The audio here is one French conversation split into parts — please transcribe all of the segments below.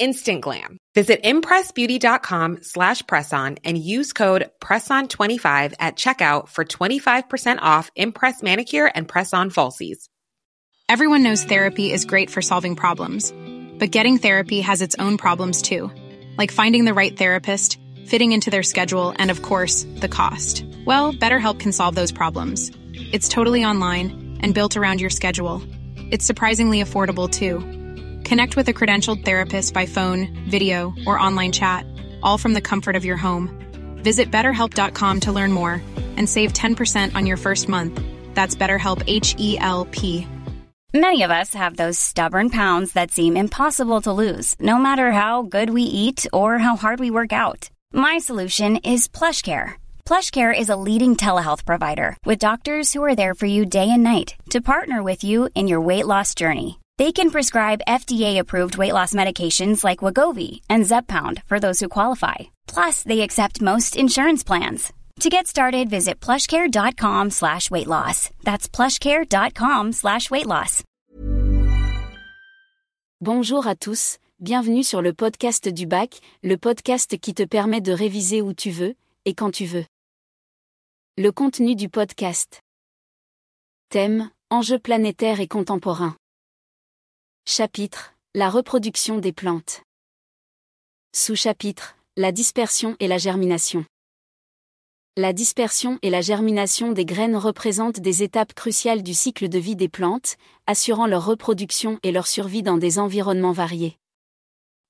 instant glam. Visit impressbeauty.com slash presson and use code PRESSON25 at checkout for 25% off Impress Manicure and Press-On Falsies. Everyone knows therapy is great for solving problems, but getting therapy has its own problems too, like finding the right therapist, fitting into their schedule, and of course, the cost. Well, BetterHelp can solve those problems. It's totally online and built around your schedule. It's surprisingly affordable too. Connect with a credentialed therapist by phone, video, or online chat, all from the comfort of your home. Visit betterhelp.com to learn more and save 10% on your first month. That's BetterHelp H E L P. Many of us have those stubborn pounds that seem impossible to lose, no matter how good we eat or how hard we work out. My solution is PlushCare. PlushCare is a leading telehealth provider with doctors who are there for you day and night to partner with you in your weight loss journey. They can prescribe FDA-approved weight loss medications like Wagovi and Zepbound for those who qualify. Plus, they accept most insurance plans. To get started, visit plushcare.com slash weight loss. That's plushcare.com slash weight loss. Bonjour à tous, bienvenue sur le podcast du bac, le podcast qui te permet de réviser où tu veux, et quand tu veux. Le contenu du podcast. Thème, enjeux planétaires et contemporains. Chapitre La reproduction des plantes. Sous-chapitre La dispersion et la germination. La dispersion et la germination des graines représentent des étapes cruciales du cycle de vie des plantes, assurant leur reproduction et leur survie dans des environnements variés.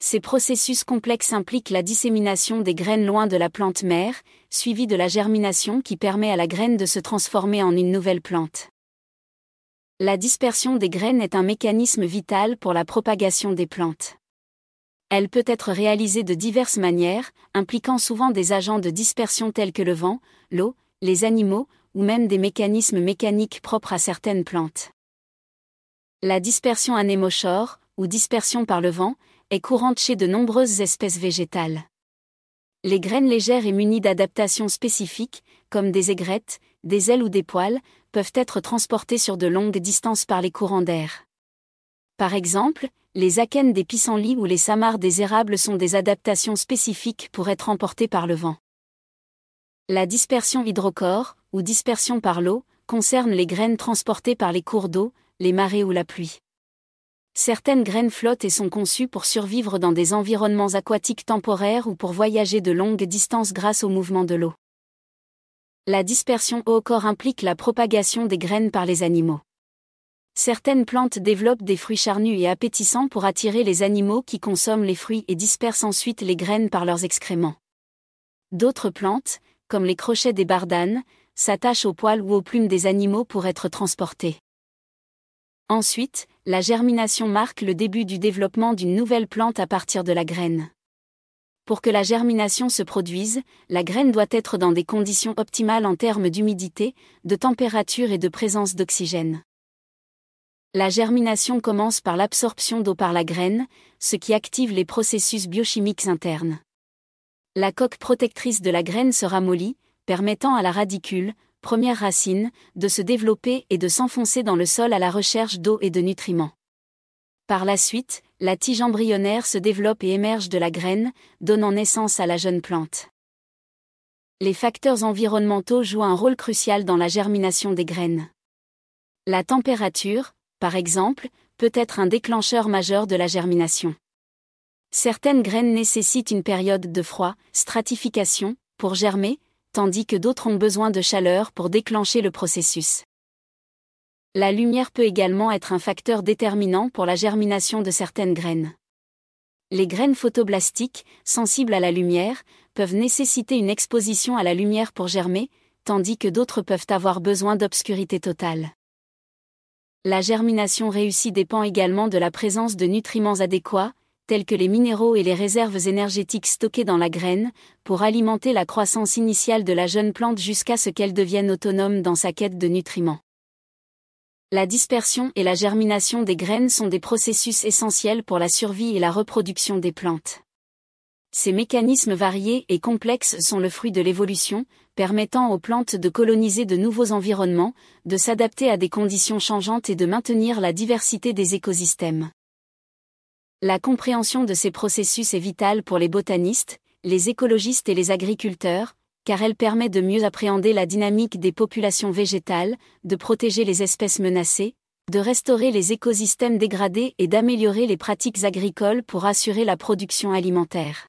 Ces processus complexes impliquent la dissémination des graines loin de la plante mère, suivie de la germination qui permet à la graine de se transformer en une nouvelle plante. La dispersion des graines est un mécanisme vital pour la propagation des plantes. Elle peut être réalisée de diverses manières, impliquant souvent des agents de dispersion tels que le vent, l'eau, les animaux, ou même des mécanismes mécaniques propres à certaines plantes. La dispersion anémochore, ou dispersion par le vent, est courante chez de nombreuses espèces végétales. Les graines légères et munies d'adaptations spécifiques, comme des aigrettes, des ailes ou des poils, peuvent être transportées sur de longues distances par les courants d'air. Par exemple, les akènes des pissenlits ou les samars des érables sont des adaptations spécifiques pour être emportées par le vent. La dispersion hydrocore, ou dispersion par l'eau, concerne les graines transportées par les cours d'eau, les marées ou la pluie. Certaines graines flottent et sont conçues pour survivre dans des environnements aquatiques temporaires ou pour voyager de longues distances grâce au mouvement de l'eau. La dispersion au corps implique la propagation des graines par les animaux. Certaines plantes développent des fruits charnus et appétissants pour attirer les animaux qui consomment les fruits et dispersent ensuite les graines par leurs excréments. D'autres plantes, comme les crochets des bardanes, s'attachent aux poils ou aux plumes des animaux pour être transportées. Ensuite, la germination marque le début du développement d'une nouvelle plante à partir de la graine. Pour que la germination se produise, la graine doit être dans des conditions optimales en termes d'humidité, de température et de présence d'oxygène. La germination commence par l'absorption d'eau par la graine, ce qui active les processus biochimiques internes. La coque protectrice de la graine se ramollit, permettant à la radicule, première racine, de se développer et de s'enfoncer dans le sol à la recherche d'eau et de nutriments. Par la suite, la tige embryonnaire se développe et émerge de la graine, donnant naissance à la jeune plante. Les facteurs environnementaux jouent un rôle crucial dans la germination des graines. La température, par exemple, peut être un déclencheur majeur de la germination. Certaines graines nécessitent une période de froid, stratification, pour germer, tandis que d'autres ont besoin de chaleur pour déclencher le processus. La lumière peut également être un facteur déterminant pour la germination de certaines graines. Les graines photoblastiques, sensibles à la lumière, peuvent nécessiter une exposition à la lumière pour germer, tandis que d'autres peuvent avoir besoin d'obscurité totale. La germination réussie dépend également de la présence de nutriments adéquats, tels que les minéraux et les réserves énergétiques stockées dans la graine, pour alimenter la croissance initiale de la jeune plante jusqu'à ce qu'elle devienne autonome dans sa quête de nutriments. La dispersion et la germination des graines sont des processus essentiels pour la survie et la reproduction des plantes. Ces mécanismes variés et complexes sont le fruit de l'évolution, permettant aux plantes de coloniser de nouveaux environnements, de s'adapter à des conditions changeantes et de maintenir la diversité des écosystèmes. La compréhension de ces processus est vitale pour les botanistes, les écologistes et les agriculteurs, car elle permet de mieux appréhender la dynamique des populations végétales, de protéger les espèces menacées, de restaurer les écosystèmes dégradés et d'améliorer les pratiques agricoles pour assurer la production alimentaire.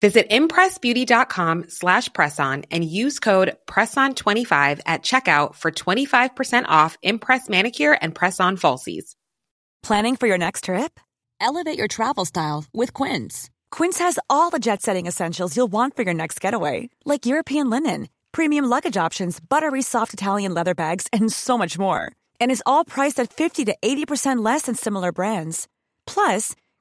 Visit impressbeauty.com slash presson and use code PRESSON25 at checkout for 25% off Impress Manicure and Press-On Falsies. Planning for your next trip? Elevate your travel style with Quince. Quince has all the jet-setting essentials you'll want for your next getaway, like European linen, premium luggage options, buttery soft Italian leather bags, and so much more. And is all priced at 50 to 80% less than similar brands. Plus,